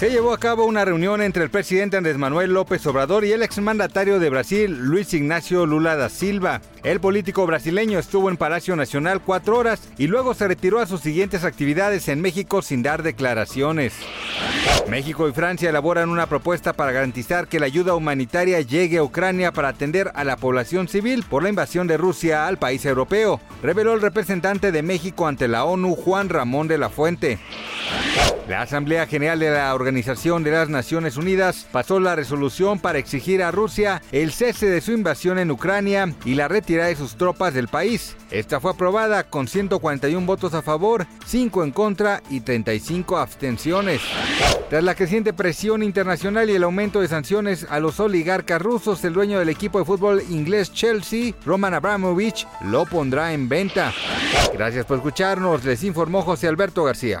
Se llevó a cabo una reunión entre el presidente Andrés Manuel López Obrador y el exmandatario de Brasil, Luis Ignacio Lula da Silva. El político brasileño estuvo en Palacio Nacional cuatro horas y luego se retiró a sus siguientes actividades en México sin dar declaraciones. México y Francia elaboran una propuesta para garantizar que la ayuda humanitaria llegue a Ucrania para atender a la población civil por la invasión de Rusia al país europeo, reveló el representante de México ante la ONU, Juan Ramón de la Fuente. La Asamblea General de la Organización de las Naciones Unidas pasó la resolución para exigir a Rusia el cese de su invasión en Ucrania y la retirada de sus tropas del país. Esta fue aprobada con 141 votos a favor, 5 en contra y 35 abstenciones. Tras la creciente presión internacional y el aumento de sanciones a los oligarcas rusos, el dueño del equipo de fútbol inglés Chelsea, Roman Abramovich, lo pondrá en venta. Gracias por escucharnos, les informó José Alberto García.